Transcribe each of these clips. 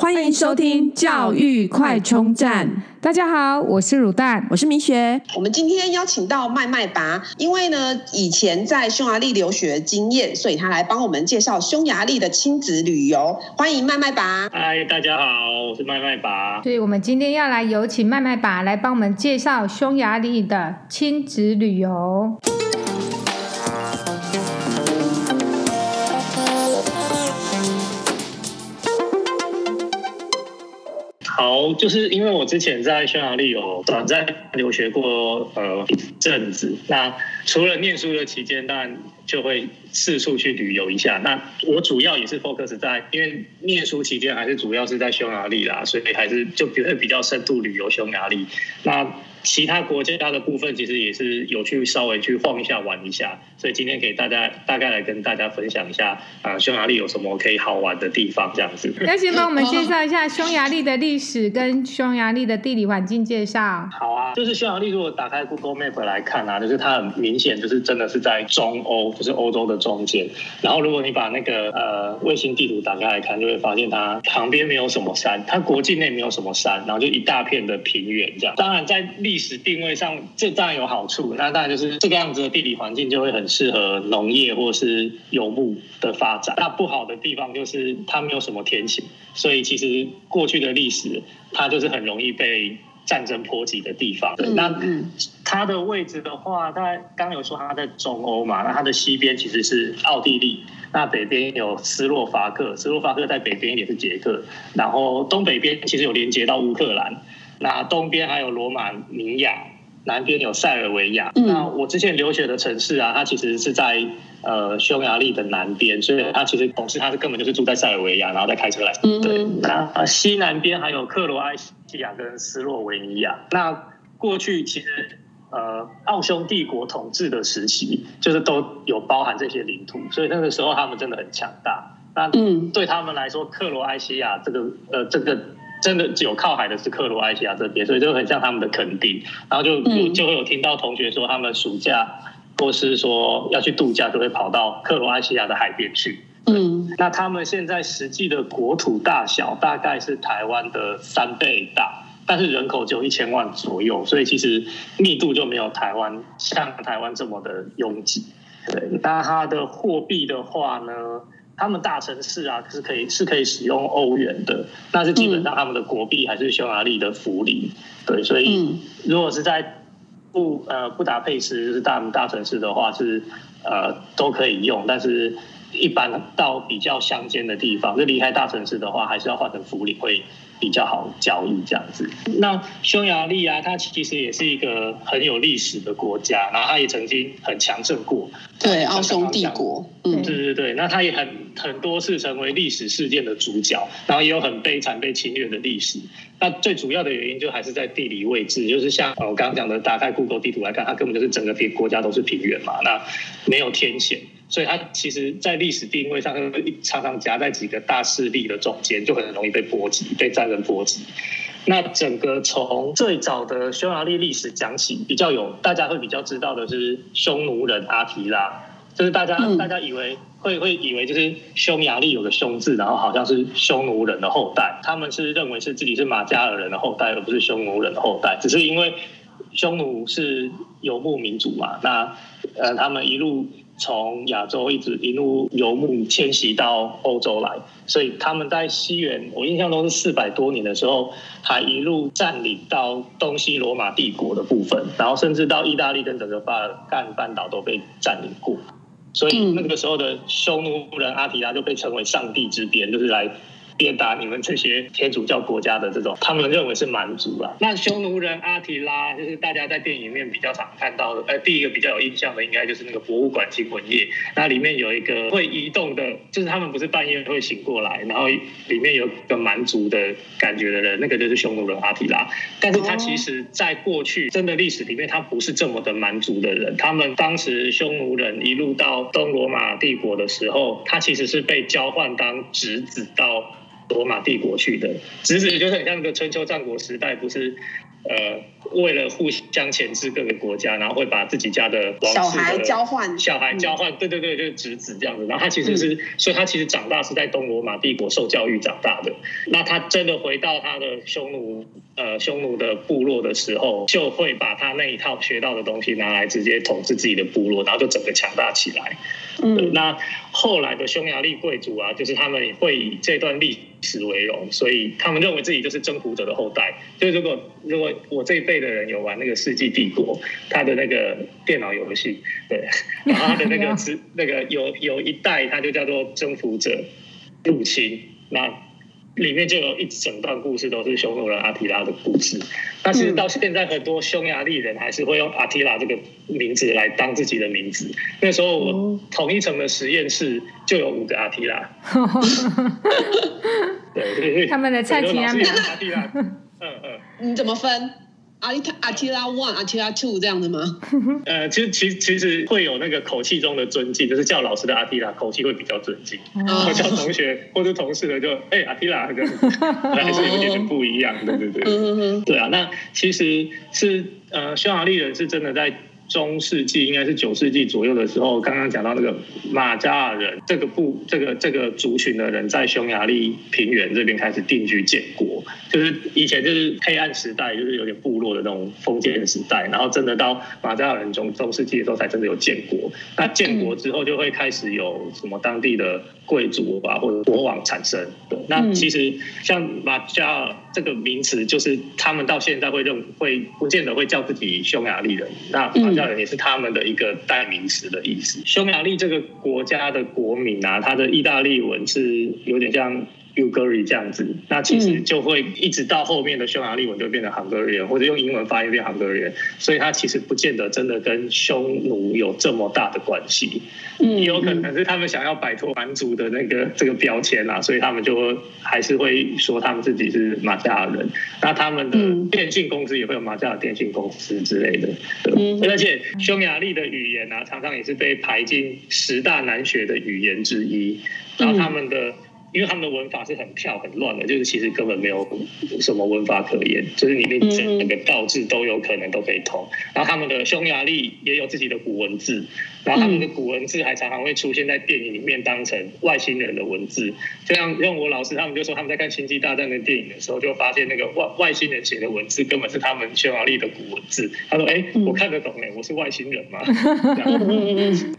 欢迎收听教育快充站。大家好，我是乳蛋，我是明雪。我们今天邀请到麦麦拔，因为呢以前在匈牙利留学经验，所以他来帮我们介绍匈牙利的亲子旅游。欢迎麦麦拔。嗨，大家好，我是麦麦拔。所以我们今天要来有请麦麦拔来帮我们介绍匈牙利的亲子旅游。好，就是因为我之前在匈牙利有短暂留学过，呃，一阵子。那除了念书的期间，当然就会四处去旅游一下。那我主要也是 focus 在，因为念书期间还是主要是在匈牙利啦，所以还是就比会比较深度旅游匈牙利。那其他国家的部分其实也是有去稍微去晃一下玩一下，所以今天给大家大概来跟大家分享一下啊、呃，匈牙利有什么可以好玩的地方这样子。要先帮我们介绍一下匈牙利的历史跟匈牙利的地理环境介绍。好啊，就是匈牙利如果打开 Google Map 来看啊，就是它很明显就是真的是在中欧，就是欧洲的中间。然后如果你把那个呃卫星地图打开来看，就会发现它旁边没有什么山，它国境内没有什么山，然后就一大片的平原这样。当然在历史定位上，这当然有好处。那当然就是这个样子的地理环境就会很适合农业或是游牧的发展。那不好的地方就是它没有什么天气，所以其实过去的历史它就是很容易被战争波及的地方。对，那它的位置的话，它刚刚有说它在中欧嘛，那它的西边其实是奥地利，那北边有斯洛伐克，斯洛伐克在北边也是捷克，然后东北边其实有连接到乌克兰。那东边还有罗马尼亚，南边有塞尔维亚。嗯、那我之前留学的城市啊，它其实是在呃匈牙利的南边，所以它其实同事他是根本就是住在塞尔维亚，然后再开车来。嗯、对，那西南边还有克罗埃西亚跟斯洛维尼亚。那过去其实呃奥匈帝国统治的时期，就是都有包含这些领土，所以那个时候他们真的很强大。那对他们来说，克罗埃西亚这个呃这个。真的只有靠海的是克罗埃西亚这边，所以就很像他们的垦丁，然后就就会有听到同学说，他们暑假或是说要去度假，就会跑到克罗埃西亚的海边去。嗯，那他们现在实际的国土大小大概是台湾的三倍大，但是人口只有一千万左右，所以其实密度就没有台湾像台湾这么的拥挤。对，那它的货币的话呢？他们大城市啊，是可以是可以使用欧元的，但是基本上他们的国币还是匈牙利的福林。对，所以如果是在布呃布达佩斯就是大大城市的话，是呃都可以用，但是一般到比较乡间的地方，就离开大城市的话，还是要换成福林会比较好交易这样子。那匈牙利啊，它其实也是一个很有历史的国家，然后它也曾经很强盛过。对，奥匈帝国。嗯，对对对，那它也很很多次成为历史事件的主角，然后也有很悲惨被侵略的历史。那最主要的原因就还是在地理位置，就是像我刚刚讲的，打开 Google 地图来看，它根本就是整个平国家都是平原嘛，那没有天险，所以它其实在历史定位上常常夹在几个大势力的中间，就很容易被波及，被战争波及。那整个从最早的匈牙利历史讲起，比较有大家会比较知道的是匈奴人阿提拉，就是大家、嗯、大家以为会会以为就是匈牙利有个匈字，然后好像是匈奴人的后代，他们是认为是自己是马加尔人的后代，而不是匈奴人的后代，只是因为匈奴是游牧民族嘛，那呃他们一路。从亚洲一直一路游牧迁徙到欧洲来，所以他们在西元，我印象中是四百多年的时候，还一路占领到东西罗马帝国的部分，然后甚至到意大利跟整个巴尔干半岛都被占领过，所以那个时候的匈奴人阿提拉就被称为上帝之鞭，就是来。鞭打你们这些天主教国家的这种，他们认为是蛮族啦。那匈奴人阿提拉，就是大家在电影里面比较常看到的。呃，第一个比较有印象的，应该就是那个博物馆惊魂夜。那里面有一个会移动的，就是他们不是半夜会醒过来，然后里面有个蛮族的感觉的人，那个就是匈奴人阿提拉。但是他其实在过去真的历史里面，他不是这么的蛮族的人。他们当时匈奴人一路到东罗马帝国的时候，他其实是被交换当侄子到罗马帝国去的，其实就是很像那个春秋战国时代，不是呃，为了互相牵制各个国家，然后会把自己家的王小孩交换，小孩交换，对对对，就是侄子这样子。然后他其实是，所以他其实长大是在东罗马帝国受教育长大的。那他真的回到他的匈奴呃匈奴的部落的时候，就会把他那一套学到的东西拿来直接统治自己的部落，然后就整个强大起来。嗯，那后来的匈牙利贵族啊，就是他们会以这段历史为荣，所以他们认为自己就是征服者的后代。就如果如果我这一辈的人有玩那个《世纪帝国》，他的那个电脑游戏，对，然后他的那个 是那个有有一代，他就叫做征服者入侵，那。里面就有一整段故事，都是匈奴人阿提拉的故事。那其实到现在，很多匈牙利人还是会用阿提拉这个名字来当自己的名字。那时候我同一层的实验室就有五个阿提拉。对对对，他们的菜系啊，阿提拉。嗯嗯，你怎么分？阿提阿提拉 one，阿提拉 two 这样的吗？呃，其实其实其实会有那个口气中的尊敬，就是叫老师的阿提拉口气会比较尊敬，然后叫同学或者同事的就哎、欸、阿提拉这样，还是有一点点不一样，对对对，对啊，那其实是呃匈牙利人是真的在。中世纪应该是九世纪左右的时候，刚刚讲到那个马加尔人这个部这个这个族群的人在匈牙利平原这边开始定居建国，就是以前就是黑暗时代，就是有点部落的那种封建时代，然后真的到马加尔人中中世纪的时候才真的有建国。那建国之后就会开始有什么当地的贵族吧或者国王产生。对，那其实像马加尔这个名词，就是他们到现在会认会不见得会叫自己匈牙利人。那马加尔也是他们的一个代名词的意思。匈牙利这个国家的国民啊，他的意大利文是有点像。Ugary 这样子，那其实就会一直到后面的匈牙利文就变成 Hungarian，或者用英文发音变 Hungarian，所以它其实不见得真的跟匈奴有这么大的关系。嗯，也有可能是他们想要摆脱蛮族的那个这个标签啦，所以他们就还是会说他们自己是马加尔人。那他们的电信公司也会有马加尔电信公司之类的。嗯，而且匈牙利的语言啊，常常也是被排进十大难学的语言之一。然后他们的。因为他们的文法是很跳很乱的，就是其实根本没有什么文法可言，就是里面整个倒置都有可能都可以通。然后他们的匈牙利也有自己的古文字，然后他们的古文字还常常会出现在电影里面当成外星人的文字。就像用我老师他们就说他们在看《星际大战》的电影的时候，就发现那个外外星人写的文字根本是他们匈牙利的古文字。他说：“哎，我看得懂哎，我是外星人吗？”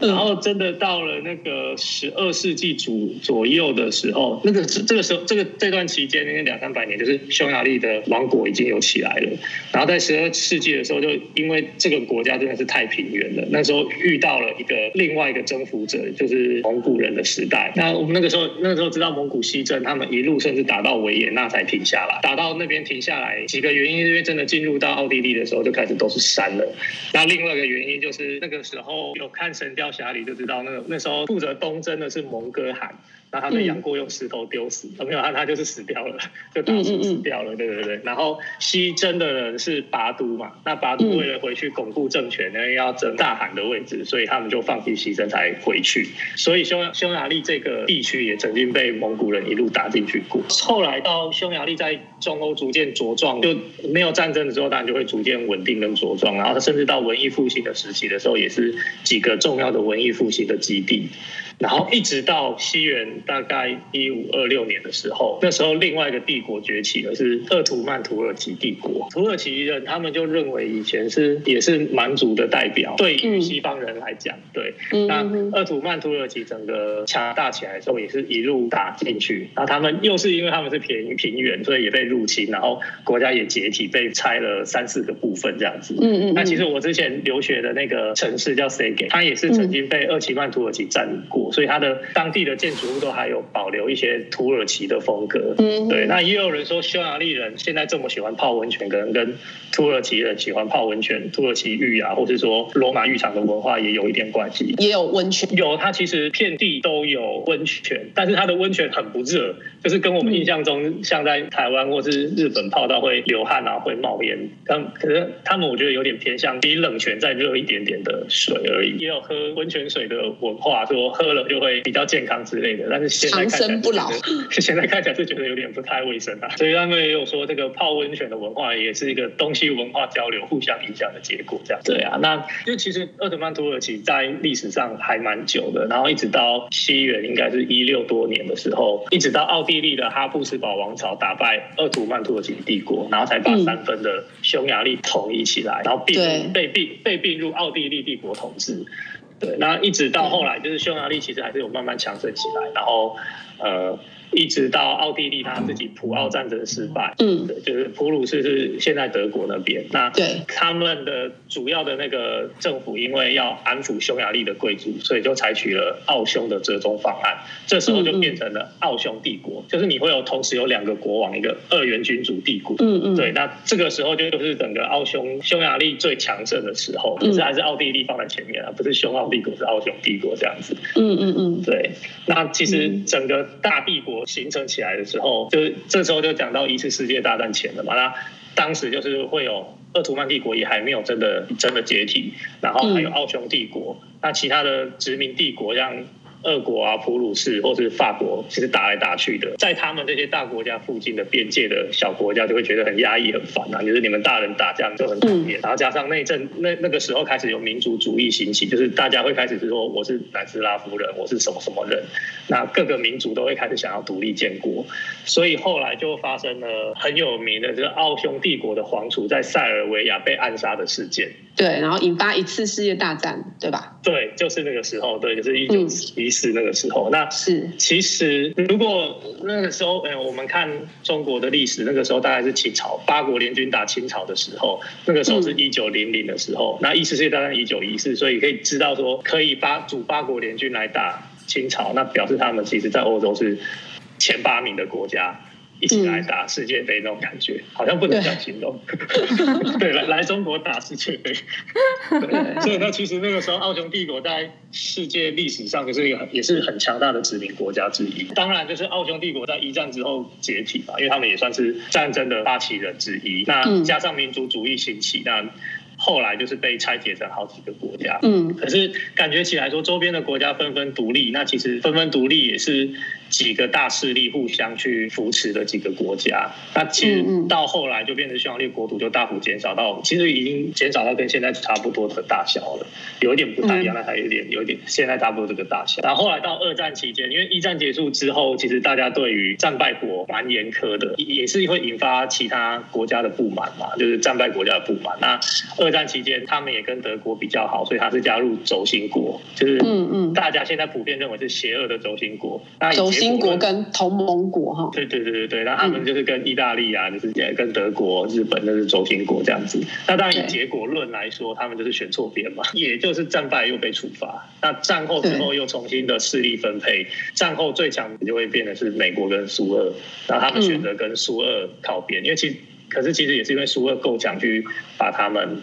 然后真的到了那个十二世纪左左右的时候。哦，那个这这个时候，这个这段期间，那两三百年，就是匈牙利的王国已经有起来了。然后在十二世纪的时候，就因为这个国家真的是太平原了，那时候遇到了一个另外一个征服者，就是蒙古人的时代。那我们那个时候，那个时候知道蒙古西征，他们一路甚至打到维也纳才停下来。打到那边停下来，几个原因，因为真的进入到奥地利的时候，就开始都是山了。那另外一个原因就是那个时候有看《神雕侠侣》就知道，那个那时候负责东征的是蒙哥汗。那他被杨过用石头丢死，嗯、没有他他就是死掉了，就打死死掉了，嗯嗯嗯对对对。然后西征的人是拔都嘛，那拔都为了回去巩固政权，因为要争大汗的位置，所以他们就放弃西征才回去。所以匈匈牙利这个地区也曾经被蒙古人一路打进去过。后来到匈牙利在中欧逐渐茁壮，就没有战争的时候，当然就会逐渐稳定跟茁壮。然后甚至到文艺复兴的时期的时候，也是几个重要的文艺复兴的基地。然后一直到西元大概一五二六年的时候，那时候另外一个帝国崛起了，是鄂图曼土耳其帝国。土耳其人他们就认为以前是也是蛮族的代表，对于西方人来讲，对。那鄂图曼土耳其整个强大起来的时候，也是一路打进去。然后他们又是因为他们是平平原，所以也被入侵，然后国家也解体，被拆了三四个部分这样子。嗯嗯。那其实我之前留学的那个城市叫 Szeged，它也是曾经被鄂图曼土耳其占领过。所以它的当地的建筑物都还有保留一些土耳其的风格。嗯，对。那也有人说，匈牙利人现在这么喜欢泡温泉，可能跟土耳其人喜欢泡温泉、土耳其浴啊，或是说罗马浴场的文化也有一点关系。也有温泉，有。它其实遍地都有温泉，但是它的温泉很不热，就是跟我们印象中像在台湾或是日本泡到会流汗啊，会冒烟。但可是他们我觉得有点偏向比冷泉再热一点点的水而已。也有喝温泉水的文化，说喝了。就会比较健康之类的。但是现在看起来长生不老，现在看起来是觉得有点不太卫生啊。所以他们也有说，这个泡温泉的文化也是一个东西文化交流互相影响的结果。这样对啊，那就其实鄂图曼土耳其在历史上还蛮久的，然后一直到西元应该是一六多年的时候，一直到奥地利的哈布斯堡王朝打败鄂图曼土耳其帝国，然后才把三分的匈牙利统一起来，然后并被并被并入奥地利帝国统治。对，那一直到后来，就是匈牙利其实还是有慢慢强盛起来，然后呃。一直到奥地利他自己普奥战争失败，嗯，对，就是普鲁士是现在德国那边，那对他们的主要的那个政府，因为要安抚匈牙利的贵族，所以就采取了奥匈的折中方案，这时候就变成了奥匈帝国，嗯嗯，就是你会有同时有两个国王，一个二元君主帝国，嗯嗯，对，那这个时候就是整个奥匈匈牙利最强盛的时候，可是还是奥地利放在前面啊，不是匈奥帝国，是奥匈帝国这样子，嗯嗯嗯，对，那其实整个大帝国。形成起来的时候，就是这时候就讲到一次世界大战前了嘛。那当时就是会有鄂图曼帝国也还没有真的真的解体，然后还有奥匈帝国，那其他的殖民帝国像。俄国啊，普鲁士或是法国，其实打来打去的，在他们这些大国家附近的边界的小国家，就会觉得很压抑、很烦啊。就是你们大人打架就很讨厌，嗯、然后加上那阵那那个时候开始有民族主义兴起，就是大家会开始是说我是南斯拉夫人，我是什么什么人，那各个民族都会开始想要独立建国，所以后来就发生了很有名的，这个奥匈帝国的皇储在塞尔维亚被暗杀的事件。对，然后引发一次世界大战，对吧？对，就是那个时候，对，就是一九一四那个时候。嗯、那是其实，如果那个时候，哎，我们看中国的历史，那个时候大概是清朝八国联军打清朝的时候，那个时候是一九零零的时候。嗯、那一四世界大战一九一四，所以可以知道说，可以八组八国联军来打清朝，那表示他们其实在欧洲是前八名的国家。一起来打世界杯那种感觉，好像不能这样形容。对，来来中国打世界杯。对，所以那其实那个时候，奥匈帝国在世界历史上就是一个也是很强大的殖民国家之一。当然，就是奥匈帝国在一战之后解体嘛，因为他们也算是战争的发起人之一。那加上民族主义兴起，那后来就是被拆解成好几个国家。嗯，可是感觉起来说，周边的国家纷纷独立，那其实纷纷独立也是。几个大势力互相去扶持的几个国家，那其实到后来就变成匈牙利国土就大幅减少到，其实已经减少到跟现在差不多的大小了，有一点不太一样，那还有一点有一点现在差不多这个大小。然后后来到二战期间，因为一战结束之后，其实大家对于战败国蛮严苛的，也是会引发其他国家的不满嘛，就是战败国家的不满。那二战期间，他们也跟德国比较好，所以他是加入轴心国，就是嗯嗯，大家现在普遍认为是邪恶的轴心国。那以前英国跟同盟国哈，对对对对对，那他们就是跟意大利啊，就是跟德国、日本那是轴心国这样子。那当然以结果论来说，他们就是选错边嘛，也就是战败又被处罚。那战后之后又重新的势力分配，战后最强就会变得是美国跟苏俄，然后他们选择跟苏俄靠边，因为其实可是其实也是因为苏俄够强去把他们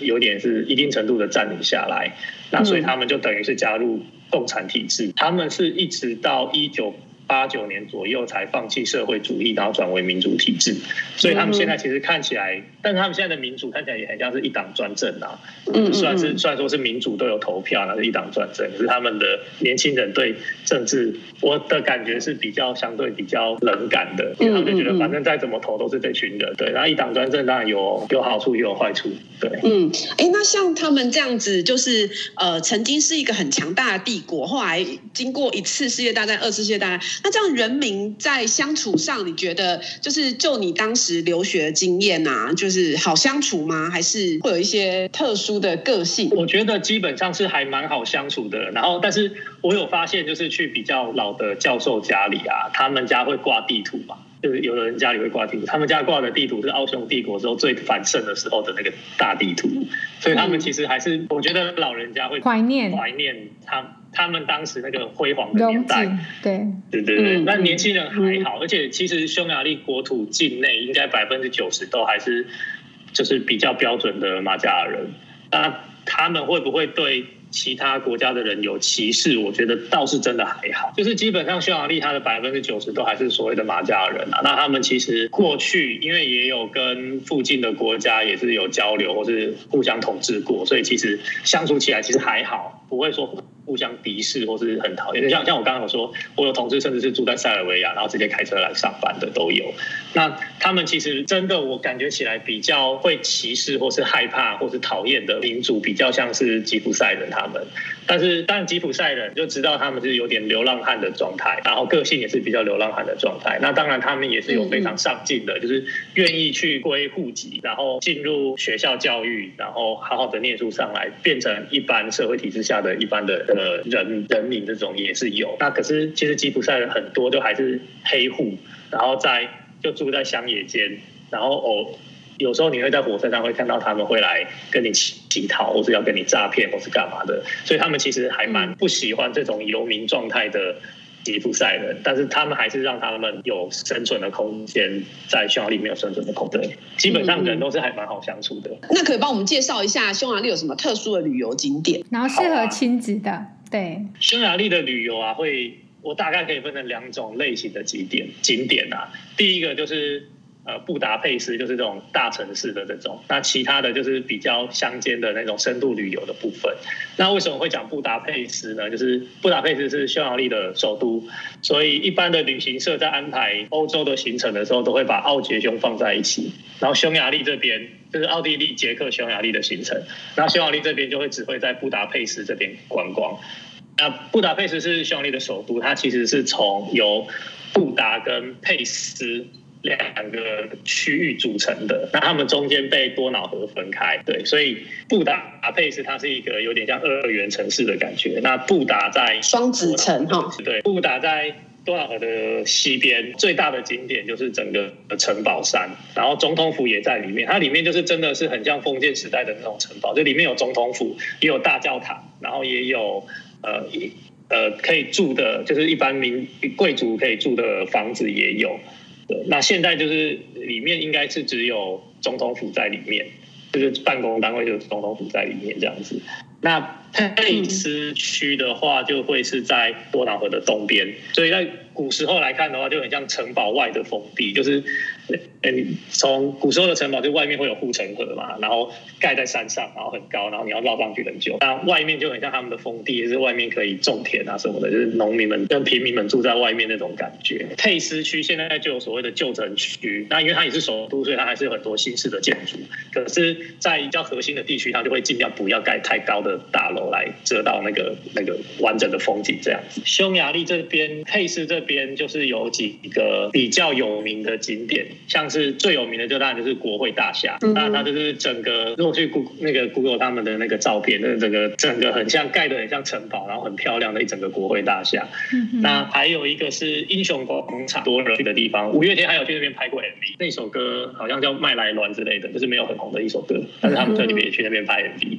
有点是一定程度的占领下来，那所以他们就等于是加入。共产体制，他们是一直到一九八九年左右才放弃社会主义，然后转为民主体制。所以他们现在其实看起来，但是他们现在的民主看起来也很像是一党专政啊。嗯，虽然是虽然说是民主都有投票，那是一党专政，可是他们的年轻人对政治，我的感觉是比较相对比较冷感的，因为他们就觉得反正再怎么投都是这群人。对，然后一党专政当然有有好处也有坏处。对，嗯，哎，那像他们这样子，就是呃，曾经是一个很强大的帝国，后来经过一次世界大战、二次世界大战。那这样人民在相处上，你觉得就是就你当时留学的经验啊，就是好相处吗？还是会有一些特殊的个性？我觉得基本上是还蛮好相处的。然后，但是我有发现，就是去比较老的教授家里啊，他们家会挂地图嘛，就是有的人家里会挂地图，他们家挂的地图是奥匈帝国时候最繁盛的时候的那个大地图，所以他们其实还是，我觉得老人家会怀念怀念他。他们当时那个辉煌的年代，对对对对，那年轻人还好，而且其实匈牙利国土境内应该百分之九十都还是就是比较标准的马加尔人。那他们会不会对其他国家的人有歧视？我觉得倒是真的还好，就是基本上匈牙利它的百分之九十都还是所谓的马加尔人啊。那他们其实过去因为也有跟附近的国家也是有交流，或是互相统治过，所以其实相处起来其实还好，不会说。互相敌视或是很讨厌。就像像我刚刚有说，我有同事甚至是住在塞尔维亚，然后直接开车来上班的都有。那他们其实真的，我感觉起来比较会歧视或是害怕或是讨厌的民族，比较像是吉普赛人他们。但是，但吉普赛人就知道他们是有点流浪汉的状态，然后个性也是比较流浪汉的状态。那当然，他们也是有非常上进的，就是愿意去归户籍，然后进入学校教育，然后好好的念书上来，变成一般社会体制下的一般的呃人人民这种也是有。那可是其实吉普赛人很多都还是黑户，然后在就住在乡野间，然后哦。有时候你会在火车上会看到他们会来跟你乞乞讨，或是要跟你诈骗，或是干嘛的。所以他们其实还蛮不喜欢这种游民状态的吉普赛人，但是他们还是让他们有生存的空间，在匈牙利没有生存的空间。基本上人都是还蛮好相处的。嗯嗯。那可以帮我们介绍一下匈牙利有什么特殊的旅游景点，然后适合亲子的？啊、对，匈牙利的旅游啊，会我大概可以分成两种类型的景点景点啊。第一个就是。呃，布达佩斯就是这种大城市的这种，那其他的就是比较乡间的那种深度旅游的部分。那为什么会讲布达佩斯呢？就是布达佩斯是匈牙利的首都，所以一般的旅行社在安排欧洲的行程的时候，都会把奥捷匈放在一起。然后匈牙利这边就是奥地利、捷克、匈牙利的行程，然后匈牙利这边就会只会在布达佩斯这边观光。那布达佩斯是匈牙利的首都，它其实是从由布达跟佩斯。两个区域组成的，那他们中间被多瑙河分开，对，所以布达佩斯它是一个有点像二元城市的感觉。那布达在双子城哈，对，布达在多瑙河的西边，最大的景点就是整个城堡山，然后总统府也在里面，它里面就是真的是很像封建时代的那种城堡，就里面有总统府，也有大教堂，然后也有呃呃可以住的，就是一般民贵族可以住的房子也有。对，那现在就是里面应该是只有总统府在里面，就是办公单位就是总统府在里面这样子。那佩斯区的话，就会是在多瑙河的东边，所以在古时候来看的话，就很像城堡外的封地，就是。嗯，从古时候的城堡，就外面会有护城河嘛，然后盖在山上，然后很高，然后你要绕上去很久。那外面就很像他们的封地，就是外面可以种田啊什么的，就是农民们跟平民们住在外面那种感觉。佩斯区现在就有所谓的旧城区，那因为它也是首都，所以它还是有很多新式的建筑。可是，在比较核心的地区，它就会尽量不要盖太高的大楼来遮到那个那个完整的风景这样子。匈牙利这边，佩斯这边就是有几个比较有名的景点。像是最有名的，就当然就是国会大厦。那它就是整个，如果去 Google 那个 Google 他们的那个照片，那整个整个很像盖的很像城堡，然后很漂亮的一整个国会大厦。那还有一个是英雄广场，多人去的地方。五月天还有去那边拍过 MV，那首歌好像叫《麦来乱》之类的，就是没有很红的一首歌，但是他们在里面也去那边拍 MV。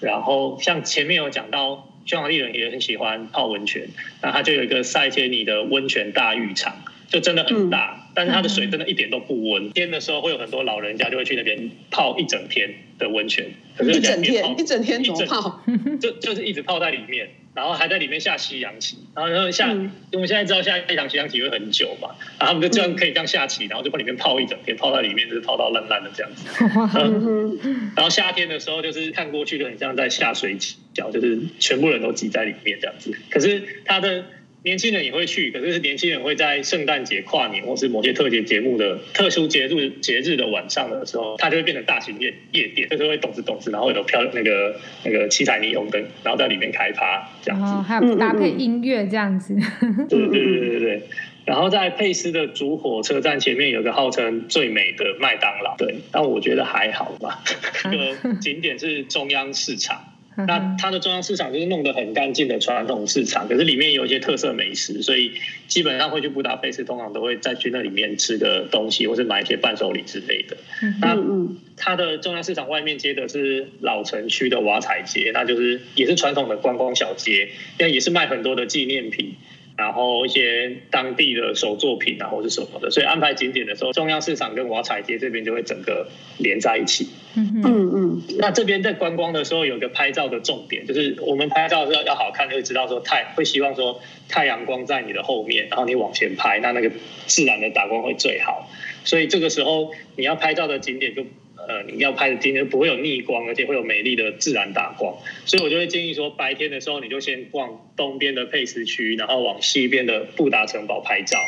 然后像前面有讲到，匈牙利人也很喜欢泡温泉，那它就有一个塞切尼的温泉大浴场。就真的很大，嗯、但是它的水真的一点都不温。天的时候会有很多老人家就会去那边泡一整天的温泉，可是一整天一整天怎么泡？就就是一直泡在里面，然后还在里面下西洋棋，然后然后下，嗯、因为我们现在知道下一场西洋棋会很久嘛，然后他们就这样可以这样下棋，然后就把里面泡一整天，泡在里面就是泡到烂烂的这样子。嗯、然后夏天的时候就是看过去就很像在下水饺，就是全部人都挤在里面这样子。可是它的。年轻人也会去，可是年轻人会在圣诞节、跨年或是某些特别节目的特殊节日节日的晚上的时候，它就会变成大型夜夜店，就是会咚次咚次，然后有飘那个那个七彩霓虹灯，然后在里面开趴这样子，哦，还有搭配音乐这样子。对对对对对。然后在佩斯的主火车站前面有个号称最美的麦当劳，对，但我觉得还好吧。这个景点是中央市场。那它的中央市场就是弄得很干净的传统市场，可是里面有一些特色美食，所以基本上会去布达佩斯，通常都会再去那里面吃个东西，或是买一些伴手礼之类的。那它的中央市场外面接的是老城区的瓦彩街，那就是也是传统的观光小街，那也是卖很多的纪念品。然后一些当地的手作品啊，或是什么的，所以安排景点的时候，中央市场跟瓦彩街这边就会整个连在一起。嗯嗯。那这边在观光的时候，有个拍照的重点，就是我们拍照的时候要好看，就会知道说太会希望说太阳光在你的后面，然后你往前拍，那那个自然的打光会最好。所以这个时候你要拍照的景点就呃，你要拍的景点就不会有逆光，而且会有美丽的自然打光，所以我就会建议说，白天的时候你就先逛东边的佩斯区，然后往西边的布达城堡拍照。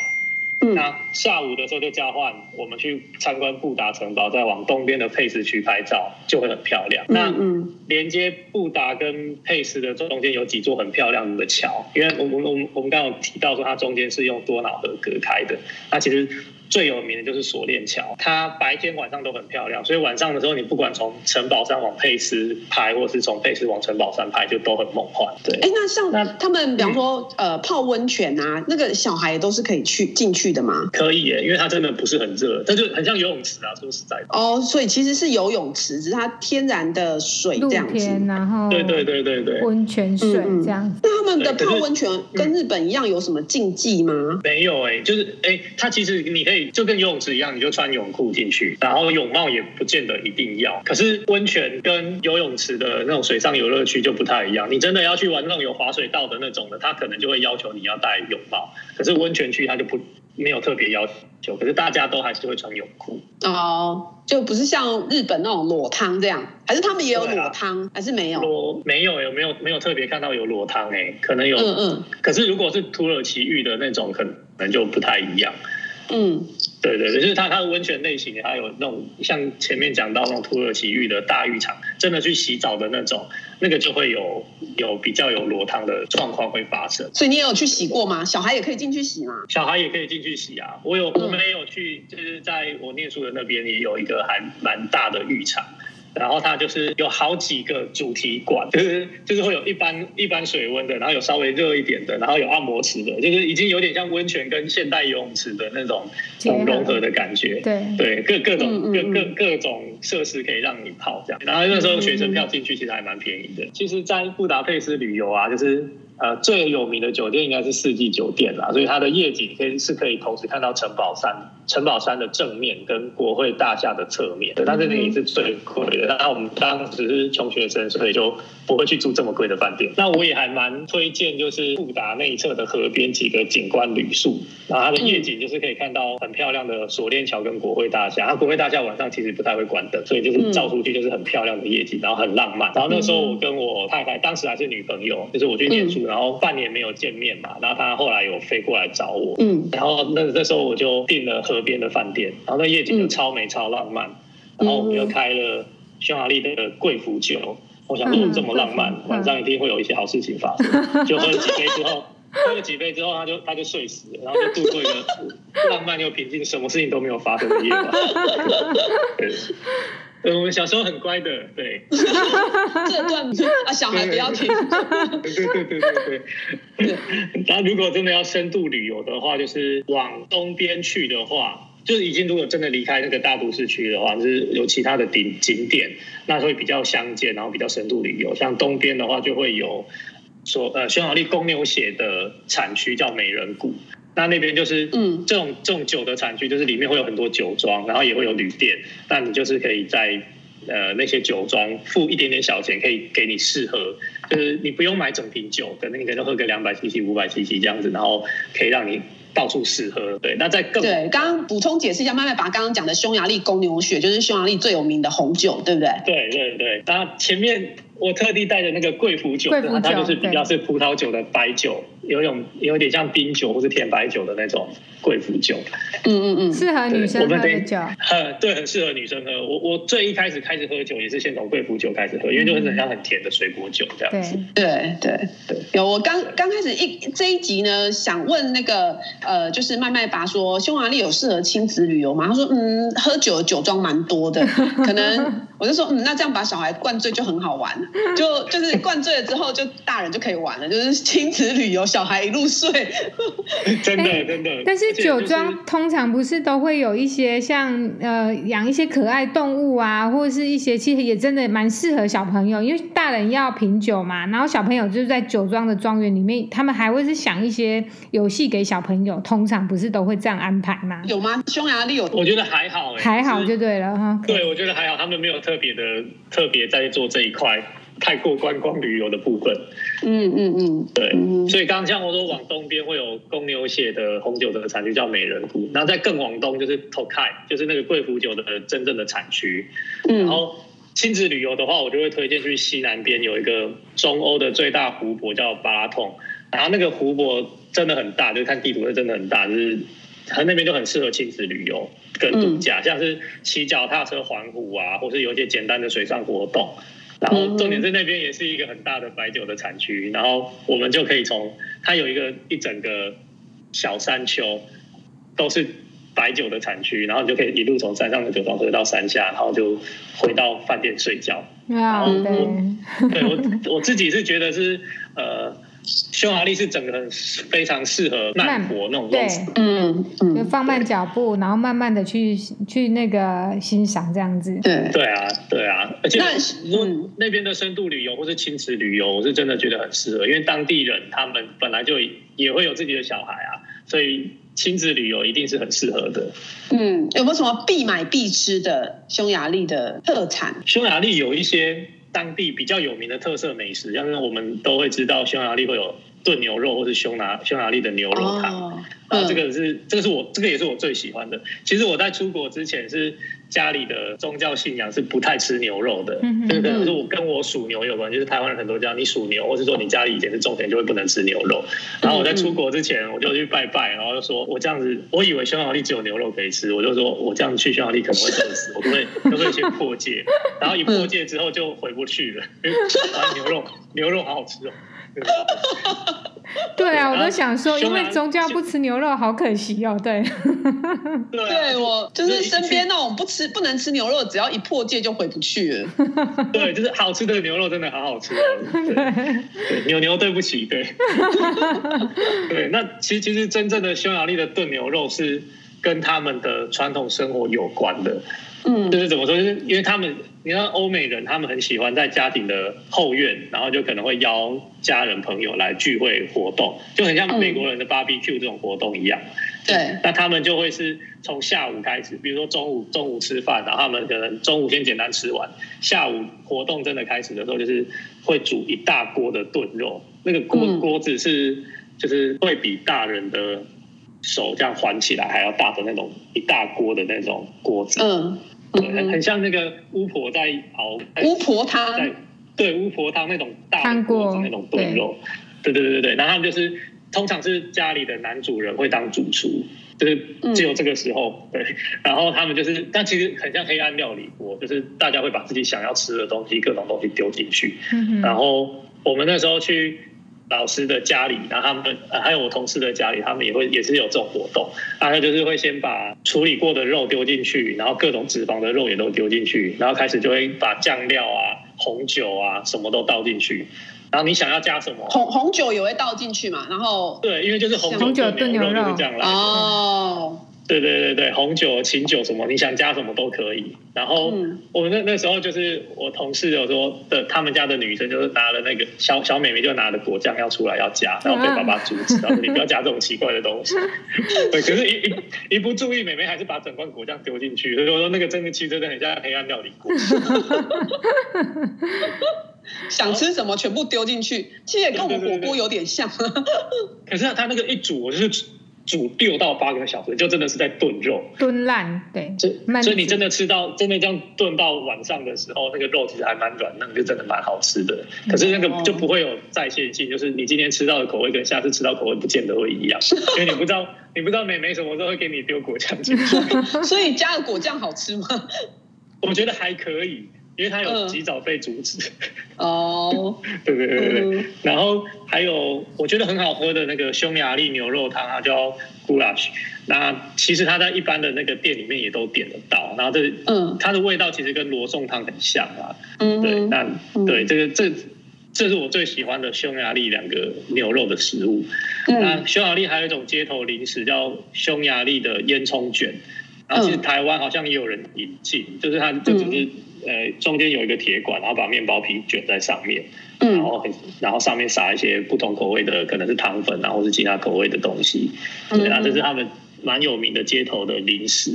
嗯，那下午的时候就交换，我们去参观布达城堡，再往东边的佩斯区拍照，就会很漂亮。那嗯，连接布达跟佩斯的中间有几座很漂亮的桥，因为我们我们我们刚刚有提到说它中间是用多瑙河隔开的，那其实。最有名的就是锁链桥，它白天晚上都很漂亮，所以晚上的时候你不管从城堡山往佩斯拍，或是从佩斯往城堡山拍，就都很梦幻。对，哎，那像他们比方说呃泡温泉啊，那个小孩都是可以去进去的吗？可以耶，因为它真的不是很热，但就很像游泳池啊，说实在的。哦，所以其实是游泳池，只是它天然的水这样子，然后对对对对对，温泉水这样子。那他们的泡温泉跟日本一样有什么禁忌吗？没有哎，就是哎，它其实你可以。就跟游泳池一样，你就穿泳裤进去，然后泳帽也不见得一定要。可是温泉跟游泳池的那种水上游乐区就不太一样。你真的要去玩那种有滑水道的那种的，他可能就会要求你要戴泳帽。可是温泉区他就不没有特别要求，可是大家都还是会穿泳裤。哦，就不是像日本那种裸汤这样，还是他们也有裸汤，啊、还是没有？裸没有，有没有没有特别看到有裸汤？哎，可能有。嗯嗯。可是如果是土耳其浴的那种，可能就不太一样。嗯。对对对，就是它它的温泉类型，还有那种像前面讲到那种土耳其浴的大浴场，真的去洗澡的那种，那个就会有有比较有裸汤的状况会发生。所以你也有去洗过吗？小孩也可以进去洗吗？小孩也可以进去洗啊，我有我们也有去，就是在我念书的那边也有一个还蛮大的浴场。然后它就是有好几个主题馆，就是就是会有一般一般水温的，然后有稍微热一点的，然后有按摩池的，就是已经有点像温泉跟现代游泳池的那种融合的感觉。对对，各各种各各各种设施可以让你泡这样。然后那时候学生票进去其实还蛮便宜的。其实，在布达佩斯旅游啊，就是。呃，最有名的酒店应该是四季酒店啦，所以它的夜景可以是可以同时看到城堡山，城堡山的正面跟国会大厦的侧面，但是那里是最贵的。那我们当时是穷学生，所以就不会去住这么贵的饭店。那我也还蛮推荐，就是布达内侧的河边几个景观旅宿，然后它的夜景就是可以看到很漂亮的锁链桥跟国会大厦。它国会大厦晚上其实不太会关灯，所以就是照出去就是很漂亮的夜景，然后很浪漫。然后那时候我跟我太太，当时还是女朋友，就是我去念书。然后半年没有见面嘛，然后他后来有飞过来找我，嗯，然后那那时候我就订了河边的饭店，然后那夜景就超美超浪漫，然后我们又开了匈牙利的贵腐酒，我想说这么浪漫，晚上一定会有一些好事情发生，就喝了几杯之后，喝了几杯之后他就他就睡死了，然后就度过一个浪漫又平静，什么事情都没有发生的夜晚。对我们小时候很乖的，对。这段啊，小孩不要听。对对对对对对。那如果真的要深度旅游的话，就是往东边去的话，就是已经如果真的离开那个大都市区的话，就是有其他的景景点，那会比较相见，然后比较深度旅游。像东边的话，就会有说呃，匈牙利公牛血的产区叫美人谷。那那边就是，嗯，这种这种酒的产区，就是里面会有很多酒庄，然后也会有旅店。那你就是可以在呃那些酒庄付一点点小钱，可以给你试喝，就是你不用买整瓶酒，可能你可能喝个两百 CC、五百 CC 这样子，然后可以让你到处试喝。对，那再更对，刚刚补充解释一下，麦麦把刚刚讲的匈牙利公牛血就是匈牙利最有名的红酒，对不对？对对对，那前面我特地带的那个贵腐酒，酒它就是比较是葡萄酒的白酒。有种有点像冰酒或是甜白酒的那种贵腐酒，嗯嗯嗯，适合女生喝的酒，呃，对，很适合女生喝。我我最一开始开始喝酒也是先从贵腐酒开始喝，因为就很像很甜的水果酒这样子。对对对，有我刚刚开始一这一集呢，想问那个呃，就是麦麦爸说，匈牙利有适合亲子旅游吗？他说嗯，喝酒酒庄蛮多的，可能我就说嗯，那这样把小孩灌醉就很好玩，就就是灌醉了之后就大人就可以玩了，就是亲子旅游。小孩一路睡，真的真的。但是酒庄通常不是都会有一些像呃养一些可爱动物啊，或者是一些其实也真的蛮适合小朋友，因为大人要品酒嘛，然后小朋友就是在酒庄的庄园里面，他们还会是想一些游戏给小朋友，通常不是都会这样安排吗？有吗？匈牙利有？我觉得还好，还好就对了哈。对，我觉得还好，他们没有特别的特别在做这一块。太过观光旅游的部分。嗯嗯嗯，对。所以刚刚像我说，往东边会有公牛血的红酒的产区叫美人谷，然后再更往东就是 Tokai，就是那个贵腐酒的真正的产区。然后亲子旅游的话，我就会推荐去西南边有一个中欧的最大湖泊叫巴拉痛，然后那个湖泊真的很大，就是看地图是真的很大，就是。它那边就很适合亲子旅游跟度假，嗯、像是骑脚踏车环湖啊，或是有一些简单的水上活动。然后重点是那边也是一个很大的白酒的产区，然后 我们就可以从它有一个一整个小山丘都是白酒的产区，然后你就可以一路从山上的酒庄喝到山下，然后就回到饭店睡觉。然后我对我我自己是觉得是呃。匈牙利是整个很非常适合慢活那种路子，嗯嗯，就放慢脚步，然后慢慢的去去那个欣赏这样子。对对啊对啊，而且如果那边的深度旅游或是亲子旅游，我是真的觉得很适合，因为当地人他们本来就也会有自己的小孩啊，所以亲子旅游一定是很适合的。嗯，有没有什么必买必吃的匈牙利的特产？匈牙利有一些。当地比较有名的特色美食，像是我们都会知道，匈牙利会有炖牛肉，或是匈牙匈牙利的牛肉汤。哦、然后这个是，这个是我，这个也是我最喜欢的。其实我在出国之前是。家里的宗教信仰是不太吃牛肉的，这个可能是我跟我属牛有关，就是台湾人很多这样你属牛，或是说你家里以前是种田就会不能吃牛肉。然后我在出国之前我就去拜拜，然后就说我这样子，我以为匈牙利只有牛肉可以吃，我就说我这样子去匈牙利可能会饿死，我都会都会先破戒，然后一破戒之后就回不去了，因为牛肉牛肉好好吃哦。对啊，我都想说，因为宗教不吃牛肉，好可惜哦。对，对我就是身边那种不吃不能吃牛肉，只要一破戒就回不去了。对，就是好吃的牛肉真的好好吃哦。对，牛牛对不起，对。对，那其实其实真正的匈牙利的炖牛肉是跟他们的传统生活有关的。嗯，就是怎么说？就是因为他们。你看欧美人，他们很喜欢在家庭的后院，然后就可能会邀家人朋友来聚会活动，就很像美国人的 barbecue 这种活动一样。对，那他们就会是从下午开始，比如说中午中午吃饭，然后他们可能中午先简单吃完，下午活动真的开始的时候，就是会煮一大锅的炖肉，那个锅锅子是就是会比大人的手这样环起来还要大的那种一大锅的那种锅子。嗯。对，很很像那个巫婆在熬巫婆汤，对巫婆汤那种大锅子那种炖肉，对对对对对。然后他们就是通常是家里的男主人会当主厨，就是只有这个时候，对。然后他们就是，但其实很像黑暗料理锅，就是大家会把自己想要吃的东西，各种东西丢进去。然后我们那时候去。老师的家里，然后他们还有我同事的家里，他们也会也是有这种活动。大概就是会先把处理过的肉丢进去，然后各种脂肪的肉也都丢进去，然后开始就会把酱料啊、红酒啊什么都倒进去。然后你想要加什么？红红酒也会倒进去嘛？然后对，因为就是红酒炖牛肉就是这样来的。哦。对对对对，红酒、清酒什么，你想加什么都可以。然后我们那那时候就是我同事有说的，他们家的女生就是拿了那个小小妹妹就拿了果酱要出来要加，然后被爸爸阻止，然后你不要加这种奇怪的东西。对，可是一一一不注意，妹妹还是把整罐果酱丢进去。所以我说那个真的其实真的很像黑暗料理锅。想吃什么全部丢进去，其实也跟我们火锅有点像。可是他那个一煮，我就是。煮六到八个小时，就真的是在炖肉，炖烂，对。所以你真的吃到，真的这样炖到晚上的时候，那个肉其实还蛮软，嫩就真的蛮好吃的。可是那个就不会有再现性，就是你今天吃到的口味跟下次吃到口味不见得会一样，因为你不知道，你不知道美眉什么时候会给你丢果酱进去。所以加了果酱好吃吗？我觉得还可以。因为它有及早被阻止，呃、哦，对对对对对，嗯、然后还有我觉得很好喝的那个匈牙利牛肉汤，它叫 Goulash。那其实它在一般的那个店里面也都点得到。然后这嗯，它的味道其实跟罗宋汤很像啊。嗯，对，那、嗯、对这个这这是我最喜欢的匈牙利两个牛肉的食物。嗯、那匈牙利还有一种街头零食叫匈牙利的烟囱卷，然后其实台湾好像也有人引进，就是它就只是。嗯呃，中间有一个铁管，然后把面包皮卷在上面，然后很然后上面撒一些不同口味的，可能是糖粉啊，或是其他口味的东西。对啊，这是他们蛮有名的街头的零食。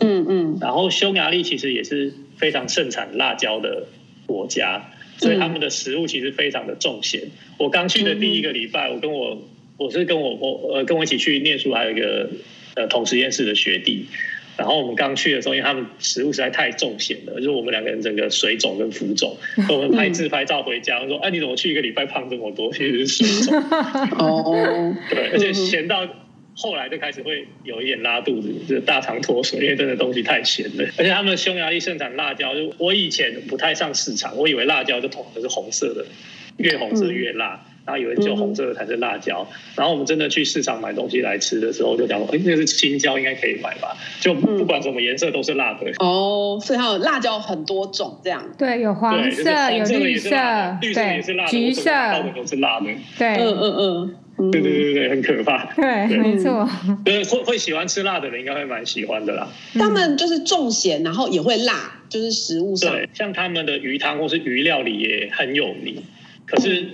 嗯嗯。然后匈牙利其实也是非常盛产辣椒的国家，所以他们的食物其实非常的重咸。我刚去的第一个礼拜，我跟我我是跟我我呃跟我一起去念书，还有一个呃同实验室的学弟。然后我们刚去的时候，因为他们食物实在太重咸了，就是我们两个人整个水肿跟浮肿。我们拍自拍照回家，我说：“哎，你怎么去一个礼拜胖这么多？其实是水肿。”哦，对，而且咸到后来就开始会有一点拉肚子，就是大肠脱水，因为真的东西太咸了。而且他们匈牙利盛产辣椒，就我以前不太上市场，我以为辣椒就通常是红色的，越红色越辣。然后以为只有红色的才是辣椒，嗯、然后我们真的去市场买东西来吃的时候，就讲说，哎，那个是青椒，应该可以买吧？就不管什么颜色都是辣的。嗯、哦，所以它有辣椒很多种，这样。对，有黄色，有绿色，绿色也是辣的，橘色都是辣的。对，嗯嗯嗯，对对对对，很可怕。对，对没错。对，会会喜欢吃辣的人应该会蛮喜欢的啦。他们就是重咸，然后也会辣，就是食物上。对，像他们的鱼汤或是鱼料理也很有名，可是。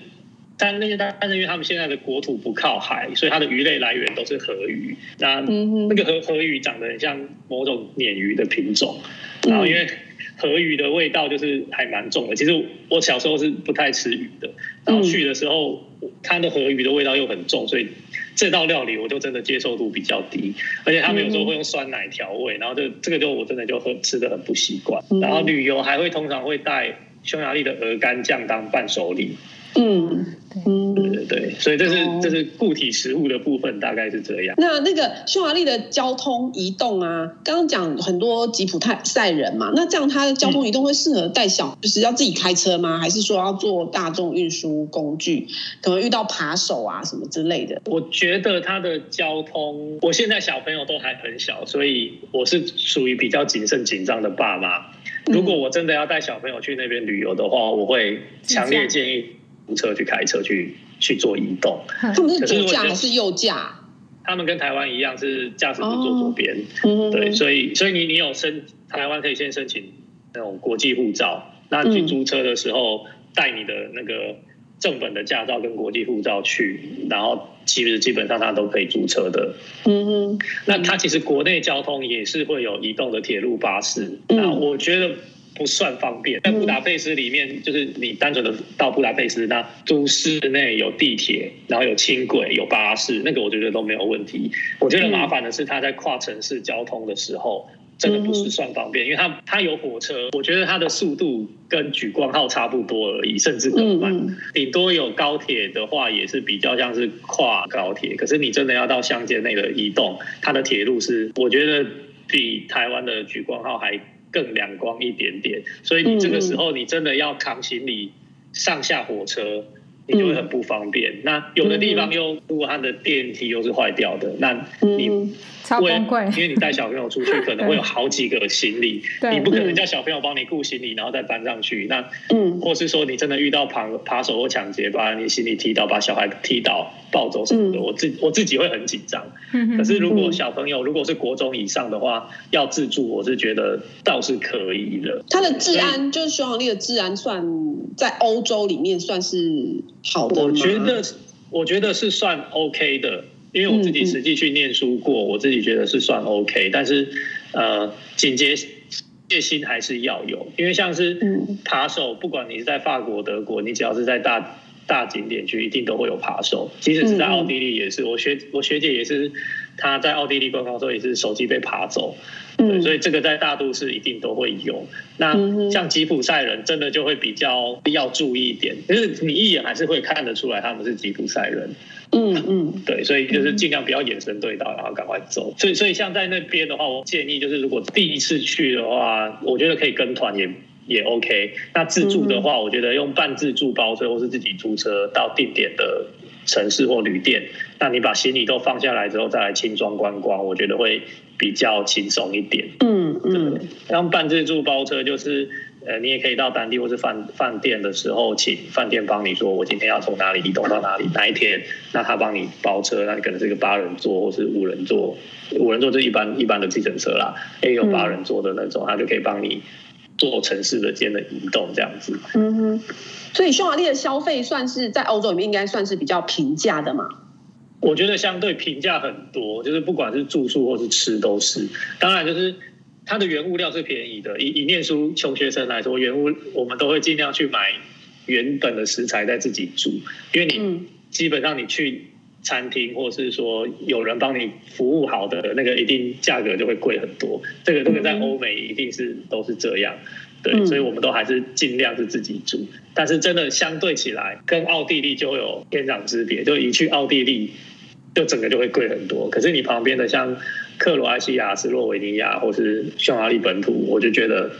嗯但那些，但是因为他们现在的国土不靠海，所以它的鱼类来源都是河鱼。那那个河河鱼长得很像某种鲶鱼的品种，然后因为河鱼的味道就是还蛮重的。其实我小时候是不太吃鱼的，然后去的时候，它的河鱼的味道又很重，所以这道料理我就真的接受度比较低。而且他们有时候会用酸奶调味，然后这这个就我真的就喝吃的很不习惯。然后旅游还会通常会带匈牙利的鹅肝酱当伴手礼。嗯嗯，对，所以这是、这是固体食物的部分，大概是这样。那那个匈牙利的交通移动啊，刚刚讲很多吉普泰赛人嘛，那这样他的交通移动会适合带小，就是要自己开车吗？还是说要坐大众运输工具？可能遇到扒手啊什么之类的？我觉得他的交通，我现在小朋友都还很小，所以我是属于比较谨慎紧张的爸妈。如果我真的要带小朋友去那边旅游的话，我会强烈建议。租车去开车去去做移动，他们是左驾还是右驾？他们跟台湾一样是驾驶座坐左边，哦、对，所以所以你你有申台湾可以先申请那种国际护照，那你去租车的时候带你的那个正本的驾照跟国际护照去，然后其实基本上他都可以租车的。嗯哼，那他其实国内交通也是会有移动的铁路巴士，嗯、那我觉得。不算方便，在布达佩斯里面，就是你单纯的到布达佩斯，那都市内有地铁，然后有轻轨、有巴士，那个我觉得都没有问题。我觉得麻烦的是它在跨城市交通的时候，真的不是算方便，因为它它有火车，我觉得它的速度跟莒光号差不多而已，甚至更慢。顶多有高铁的话，也是比较像是跨高铁。可是你真的要到乡间内的移动，它的铁路是我觉得比台湾的莒光号还。更两光一点点，所以你这个时候你真的要扛行李上下火车，你就会很不方便。那有的地方又如果它的电梯又是坏掉的，那你。超崩溃，因为你带小朋友出去 可能会有好几个行李，你不可能叫小朋友帮你顾行李，然后再搬上去。那，嗯，或是说你真的遇到扒扒手或抢劫，把你行李踢倒，把小孩踢倒、抱走什么的，我自我自己会很紧张。可是如果小朋友如果是国中以上的话，要自助，我是觉得倒是可以的。他的治安就是匈牙利的治安，算在欧洲里面算是好的？我觉得我觉得是算 OK 的。因为我自己实际去念书过，嗯嗯、我自己觉得是算 OK，但是呃，警戒戒心还是要有。因为像是扒手，不管你是在法国、德国，你只要是在大大景点去，一定都会有扒手。即使是在奥地利也是，我学我学姐也是，她在奥地利观光的时候也是手机被扒走。对，所以这个在大都市一定都会有。那像吉普赛人，真的就会比较要注意一点，就是你一眼还是会看得出来他们是吉普赛人。嗯嗯，对，所以就是尽量不要眼神对到，然后赶快走。所以，所以像在那边的话，我建议就是，如果第一次去的话，我觉得可以跟团也也 OK。那自助的话，我觉得用半自助包车或是自己租车到定点的城市或旅店，那你把行李都放下来之后，再来轻装观光，我觉得会比较轻松一点。嗯嗯，像半自助包车就是。呃，你也可以到当地或是饭饭店的时候，请饭店帮你说，我今天要从哪里移动到哪里，哪一天，那他帮你包车，那你可能是一个八人座或是五人座，五人座就一般一般的计程车啦，也有八人座的那种，他就可以帮你做城市的间的移动这样子。嗯哼，所以匈牙利的消费算是在欧洲里面应该算是比较平价的嘛？我觉得相对平价很多，就是不管是住宿或是吃都是，当然就是。它的原物料是便宜的，以以念书穷学生来说，原物我们都会尽量去买原本的食材在自己煮，因为你基本上你去餐厅或是说有人帮你服务好的那个，一定价格就会贵很多。这个这个在欧美一定是都是这样，对，所以我们都还是尽量是自己煮。但是真的相对起来，跟奥地利就会有天壤之别，就一去奥地利，就整个就会贵很多。可是你旁边的像克罗埃西亚、斯洛维尼亚或是匈牙利本土，我就觉得。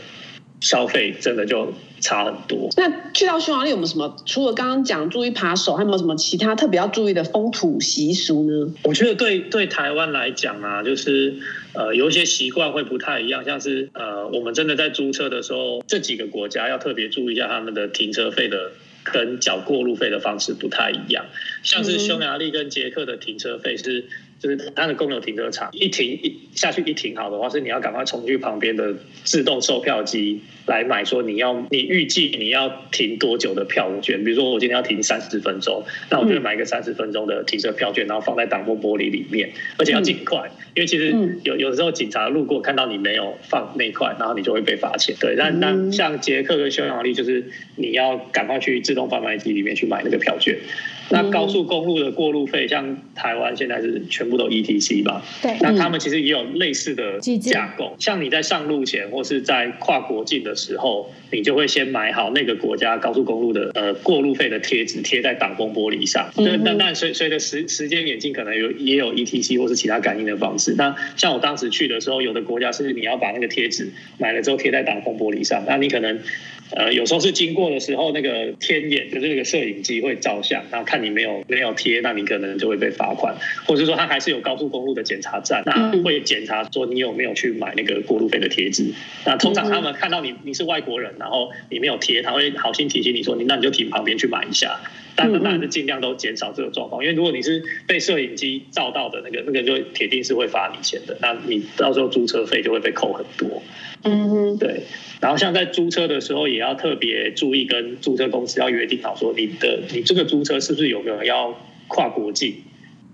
消费真的就差很多。那去到匈牙利有没有什么？除了刚刚讲注意扒手，还有没有什么其他特别要注意的风土习俗呢？我觉得对对台湾来讲啊，就是呃有一些习惯会不太一样，像是呃我们真的在租车的时候，这几个国家要特别注意一下他们的停车费的跟缴过路费的方式不太一样。像是匈牙利跟捷克的停车费是。就是它的公有停车场，一停一下去一停好的话，是你要赶快冲去旁边的自动售票机来买，说你要你预计你要停多久的票券。比如说我今天要停三十分钟，那我就买一个三十分钟的停车票券，然后放在挡风玻璃里面，而且要尽快，因为其实有有的时候警察路过看到你没有放那块，然后你就会被罚钱。对，那那像捷克跟匈牙利，就是你要赶快去自动贩卖机里面去买那个票券。那高速公路的过路费，像台湾现在是全部都 ETC 吧？对。那他们其实也有类似的架构，像你在上路前或是在跨国境的时候，你就会先买好那个国家高速公路的呃过路费的贴纸，贴在挡风玻璃上。那那那随随着时时间演进，可能有也有 ETC 或是其他感应的方式。那像我当时去的时候，有的国家是你要把那个贴纸买了之后贴在挡风玻璃上，那你可能。呃，有时候是经过的时候，那个天眼就是那个摄影机会照相，然后看你没有没有贴，那你可能就会被罚款，或者是说他还是有高速公路的检查站，那会检查说你有没有去买那个过路费的贴纸。那通常他们看到你你是外国人，然后你没有贴，他会好心提醒你说你那你就停旁边去买一下。但当然是尽量都减少这个状况，因为如果你是被摄影机照到的那个，那个就铁定是会罚你钱的。那你到时候租车费就会被扣很多。嗯哼，对。然后像在租车的时候，也要特别注意，跟租车公司要约定好，说你的你这个租车是不是有没有要跨国境？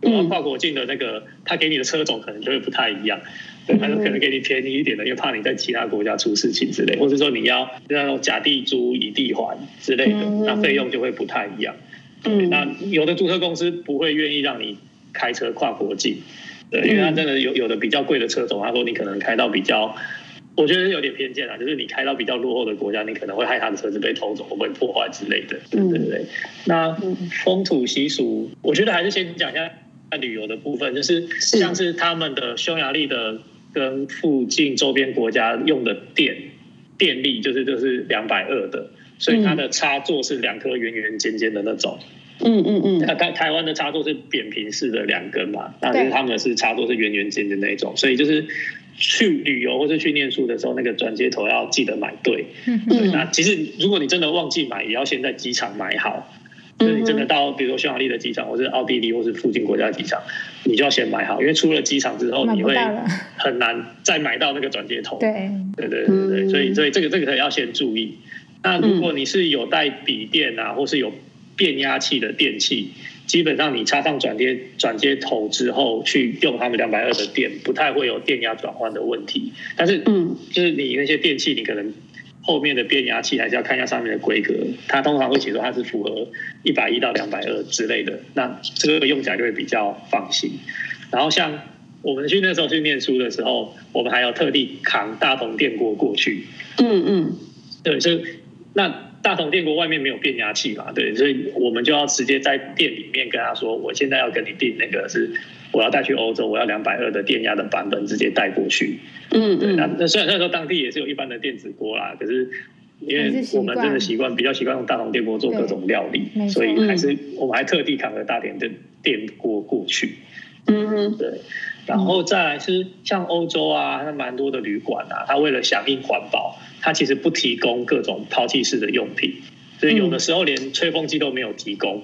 如果跨国境的那个，他给你的车种可能就会不太一样。对，他就可能给你便宜一点的，因为怕你在其他国家出事情之类，或者说你要那种假地租乙地还之类的，那费用就会不太一样。对，那有的租车公司不会愿意让你开车跨国境，对，因为他真的有有的比较贵的车种，他说你可能开到比较。我觉得有点偏见啊，就是你开到比较落后的国家，你可能会害他的车子被偷走或被破坏之类的，对对对？那风土习俗，我觉得还是先讲一下旅游的部分，就是像是他们的匈牙利的跟附近周边国家用的电电力，就是就是两百二的，所以它的插座是两颗圆圆尖尖的那种。嗯嗯嗯。那台台湾的插座是扁平式的两根嘛，那就是他们是插座是圆圆尖的那种，所以就是。去旅游或者去念书的时候，那个转接头要记得买对。嗯嗯。那其实如果你真的忘记买，也要先在机场买好。嗯。就是你真的到，比如说匈牙利的机场，或是奥地利，或是附近国家的机场，你就要先买好，因为出了机场之后，你会很难再买到那个转接头。对。对对对对，所以所以这个这个可要先注意。那如果你是有带笔电啊，或是有变压器的电器。基本上你插上转接转接头之后，去用他们两百二的电，不太会有电压转换的问题。但是，嗯，就是你那些电器，你可能后面的变压器还是要看一下上面的规格。它通常会写说它是符合一百一到两百二之类的，那这个用起来就会比较放心。然后像我们去那时候去念书的时候，我们还要特地扛大同电锅过去。嗯嗯，对，所以那。大同电锅外面没有变压器嘛？对，所以我们就要直接在店里面跟他说，我现在要跟你订那个是，我要带去欧洲，我要两百二的电压的版本，直接带过去。嗯，对。那那虽然虽然说当地也是有一般的电子锅啦，可是因为我们真的习惯比较习惯用大同电锅做各种料理，所以还是我们还特地扛了大点的电锅过去。嗯哼，对。然后再来是像欧洲啊，它蛮多的旅馆啊，它为了响应环保。它其实不提供各种抛弃式的用品，所以有的时候连吹风机都没有提供，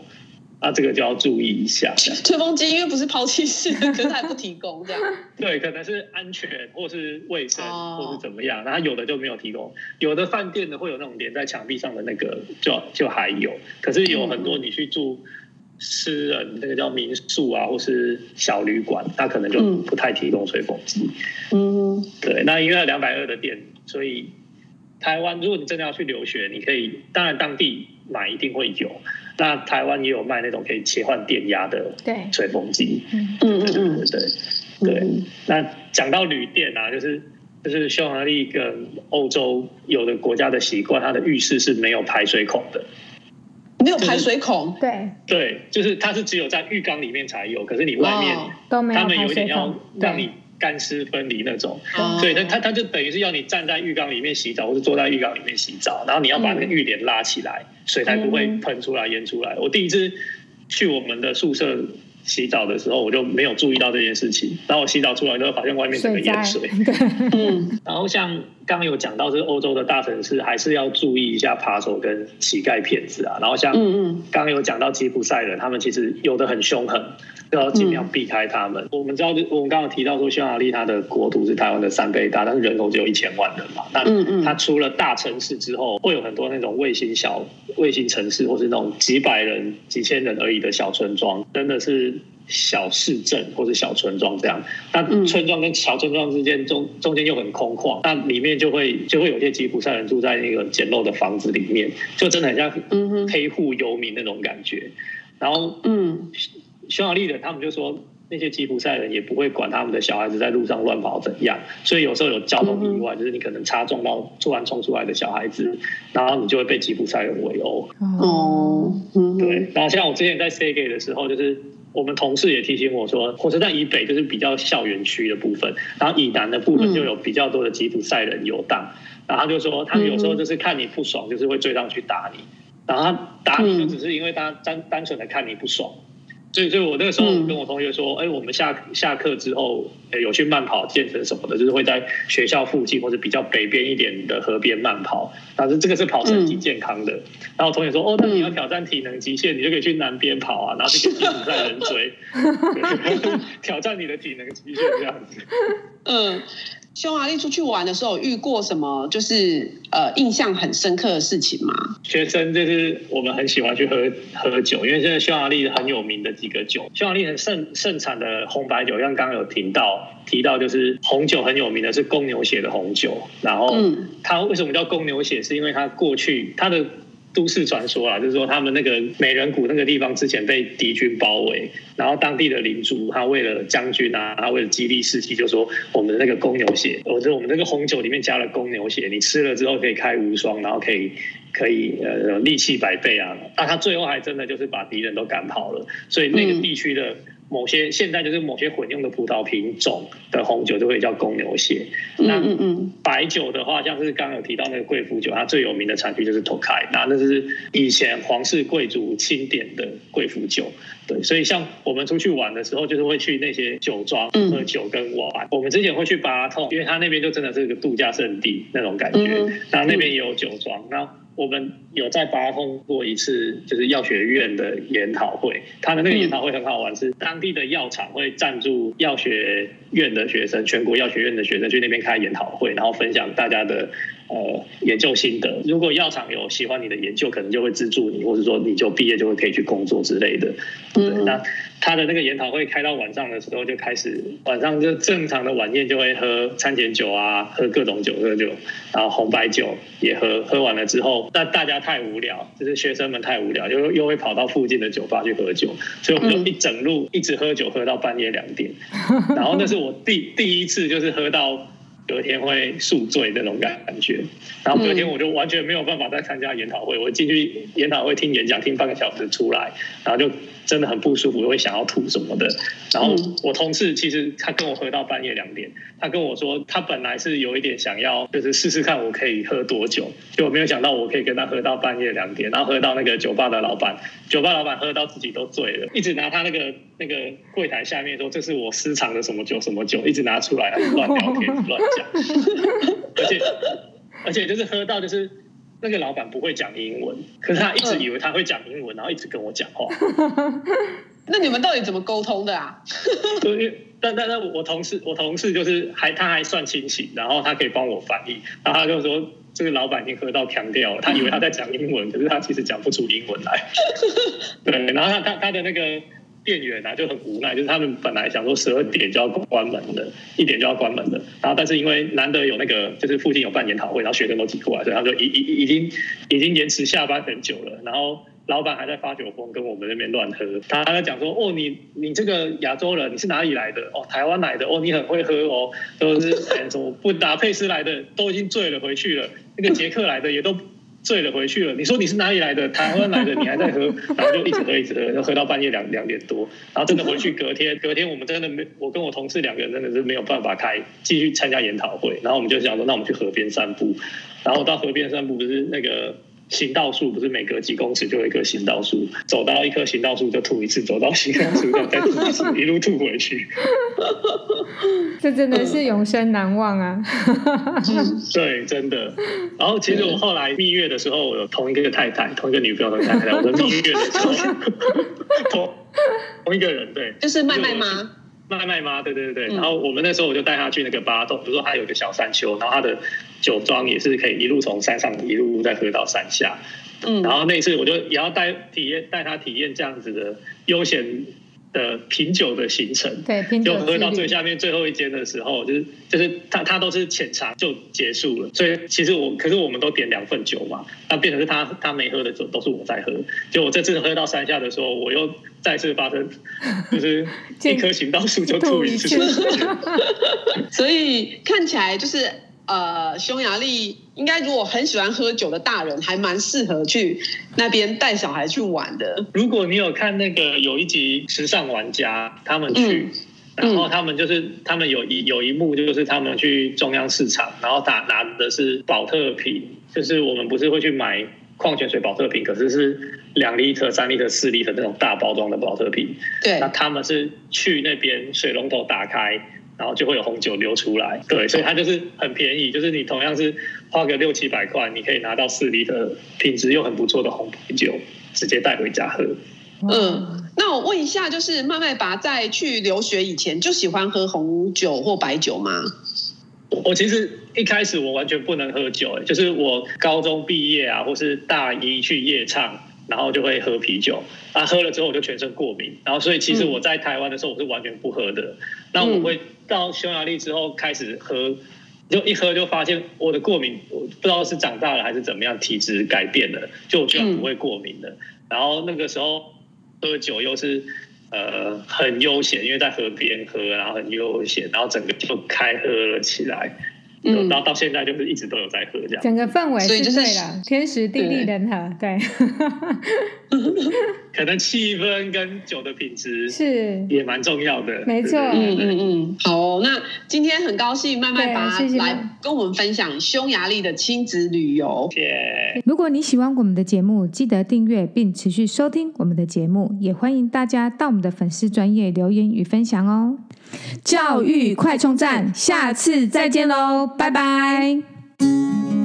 啊，这个就要注意一下。吹风机因为不是抛弃式的，可是还不提供这样。对，可能是安全或是卫生或是怎么样，然后有的就没有提供。有的饭店呢会有那种连在墙壁上的那个，就就还有。可是有很多你去住私人那个叫民宿啊，或是小旅馆，它可能就不太提供吹风机。嗯，对，那因为两百二的店，所以。台湾，如果你真的要去留学，你可以，当然当地买一定会有。那台湾也有卖那种可以切换电压的吹风机。嗯。嗯嗯，对对对。那讲到旅店啊，就是就是匈牙利跟欧洲有的国家的习惯，它的浴室是没有排水孔的。没有排水孔，对。对，就是它是只有在浴缸里面才有，可是你外面都没有，他们有点要让你干湿分离那种，所以它它它就等于是要你站在浴缸里面洗澡，或者坐在浴缸里面洗澡，然后你要把那个浴帘拉起来，水才不会喷出来淹出来。我第一次去我们的宿舍。洗澡的时候我就没有注意到这件事情，然后我洗澡出来之后发现外面整个淹水。嗯，然后像刚刚有讲到，是欧洲的大城市还是要注意一下扒手跟乞丐骗子啊。然后像刚刚有讲到吉普赛人，他们其实有的很凶狠。要尽量避开他们。嗯、我们知道，我们刚刚提到说，匈牙利它的国土是台湾的三倍大，但是人口只有一千万人嘛。那它除了大城市之后，会有很多那种卫星小卫星城市，或是那种几百人、几千人而已的小村庄，真的是小市镇或是小村庄这样。那村庄跟小村庄之间中中间又很空旷，那里面就会就会有些吉普赛人住在那个简陋的房子里面，就真的很像黑户游民那种感觉。然后，嗯。匈牙利人，他们就说那些吉普赛人也不会管他们的小孩子在路上乱跑怎样，所以有时候有交通意外，就是你可能擦撞到突然冲出来的小孩子，然后你就会被吉普赛人围殴。哦，对。然后像我之前在 Szeged 的时候，就是我们同事也提醒我说，火车站以北就是比较校园区的部分，然后以南的部分就有比较多的吉普赛人游荡。然后他就说，他们有时候就是看你不爽，就是会追上去打你，然后他打你就只是因为他单单纯的看你不爽。所以，所以我那个时候跟我同学说，哎、嗯欸，我们下下课之后，有去慢跑、健身什么的，就是会在学校附近或者比较北边一点的河边慢跑。但是这个是跑身体健康的。嗯、然后我同学说，哦，那你要挑战体能极限，你就可以去南边跑啊，然后去跟吉普赛人 追，挑战你的体能极限这样子。嗯。匈牙利出去玩的时候，遇过什么就是呃印象很深刻的事情吗？学生就是我们很喜欢去喝喝酒，因为现在匈牙利很有名的几个酒，匈牙利很盛盛产的红白酒，像刚刚有提到提到，就是红酒很有名的是公牛血的红酒，然后它为什么叫公牛血？是因为它过去它的。都市传说啊，就是说他们那个美人谷那个地方之前被敌军包围，然后当地的领主他为了将军啊，他为了激励士气，就说我们的那个公牛血，或者我们那个红酒里面加了公牛血，你吃了之后可以开无双，然后可以可以呃力气百倍啊。那他最后还真的就是把敌人都赶跑了，所以那个地区的。某些现在就是某些混用的葡萄品种的红酒就会叫公牛血。那白酒的话，像是刚刚有提到那个贵腐酒，它最有名的产区就是 Tokai，那那是以前皇室贵族钦点的贵腐酒。对，所以像我们出去玩的时候，就是会去那些酒庄喝酒跟玩。我们之前会去巴通，因为它那边就真的是一个度假胜地那种感觉。然后那边也有酒庄，那。我们有在八通过一次，就是药学院的研讨会。他的那个研讨会很好玩，是当地的药厂会赞助药学院的学生，全国药学院的学生去那边开研讨会，然后分享大家的呃研究心得。如果药厂有喜欢你的研究，可能就会资助你，或者说你就毕业就会可以去工作之类的。嗯，那。他的那个研讨会开到晚上的时候就开始，晚上就正常的晚宴就会喝餐前酒啊，喝各种酒，喝酒，然后红白酒也喝。喝完了之后，那大家太无聊，就是学生们太无聊，又又会跑到附近的酒吧去喝酒，所以我们就一整路一直喝酒，喝到半夜两点。然后那是我第第一次，就是喝到隔天会宿醉那种感觉。然后隔天我就完全没有办法再参加研讨会，我进去研讨会听演讲，听半个小时出来，然后就。真的很不舒服，我会想要吐什么的。然后我同事其实他跟我喝到半夜两点，他跟我说他本来是有一点想要，就是试试看我可以喝多久，就我没有想到我可以跟他喝到半夜两点，然后喝到那个酒吧的老板，酒吧老板喝到自己都醉了，一直拿他那个那个柜台下面说，这是我私藏的什么酒什么酒，一直拿出来乱聊天乱讲，而且而且就是喝到就是。那个老板不会讲英文，可是他一直以为他会讲英文，然后一直跟我讲话。那你们到底怎么沟通的啊？但但但我同事我同事就是还他还算清醒，然后他可以帮我翻译，然后他就说这个老板已经喝到强调了，他以为他在讲英文，可是他其实讲不出英文来。对，然后他他他的那个。店员啊就很无奈，就是他们本来想说十二点就要关门的，一点就要关门的，然后但是因为难得有那个就是附近有办研讨会，然后学生都挤过来，所以他就已已已经已经延迟下班很久了，然后。老板还在发酒疯，跟我们那边乱喝。他还在讲说：“哦，你你这个亚洲人，你是哪里来的？哦，台湾来的。哦，你很会喝哦，都是什么布达佩斯来的，都已经醉了回去了。那个捷克来的也都醉了回去了。你说你是哪里来的？台湾来的，你还在喝，然后就一直喝，一直喝，就喝到半夜两两点多。然后真的回去，隔天隔天我们真的没，我跟我同事两个人真的是没有办法开继续参加研讨会。然后我们就想说，那我们去河边散步。然后到河边散步，不是那个。”行道树不是每隔几公尺就有一棵行道树，走到一棵行道树就吐一次，走到行道树再吐一次，一路吐回去。这真的是永生难忘啊！对，真的。然后其实我后来蜜月的时候，我有同一个太太，同一个女朋友的太太。我的蜜月的时候，同同一个人，对，就是麦麦吗？麦麦妈，对对对对，然后我们那时候我就带他去那个八洞，比如说他有一个小山丘，然后他的酒庄也是可以一路从山上一路再喝到山下，嗯，然后那次我就也要带体验带他体验这样子的悠闲的品酒的行程，对，品酒就喝到最下面最后一间的时候，就是就是他他都是浅尝就结束了，所以其实我可是我们都点两份酒嘛，那变成是他他没喝的酒都是我在喝，就我这次喝到山下的时候，我又再次发生就是一棵行道树就吐一次，所以看起来就是。呃，匈牙利应该如果很喜欢喝酒的大人，还蛮适合去那边带小孩去玩的。如果你有看那个有一集《时尚玩家》，他们去，嗯、然后他们就是他们有一有一幕就是他们去中央市场，然后打拿的是宝特瓶，就是我们不是会去买矿泉水保特瓶，可是是两立特、三立特、四立特那种大包装的保特瓶。对，那他们是去那边水龙头打开。然后就会有红酒流出来，对，所以它就是很便宜，就是你同样是花个六七百块，你可以拿到四升的品质又很不错的红啤酒，直接带回家喝。嗯，那我问一下，就是麦麦拔在去留学以前就喜欢喝红酒或白酒吗？我其实一开始我完全不能喝酒，就是我高中毕业啊，或是大一去夜唱。然后就会喝啤酒，啊，喝了之后我就全身过敏，然后所以其实我在台湾的时候我是完全不喝的。嗯、那我会到匈牙利之后开始喝，就一喝就发现我的过敏，我不知道是长大了还是怎么样，体质改变了，就我居然不会过敏了。嗯、然后那个时候喝酒又是呃很悠闲，因为在河边喝，然后很悠闲，然后整个就开喝了起来。嗯，到到现在就是一直都有在喝这样，整个氛围是对了，天时地利人和，对。可能气氛跟酒的品质是也蛮重要的，没错。嗯嗯嗯，好哦，那今天很高兴麦麦拔来跟我们分享匈牙利的亲子旅游。谢谢。如果你喜欢我们的节目，记得订阅并持续收听我们的节目，也欢迎大家到我们的粉丝专业留言与分享哦。教育快充站下次再见喽拜拜。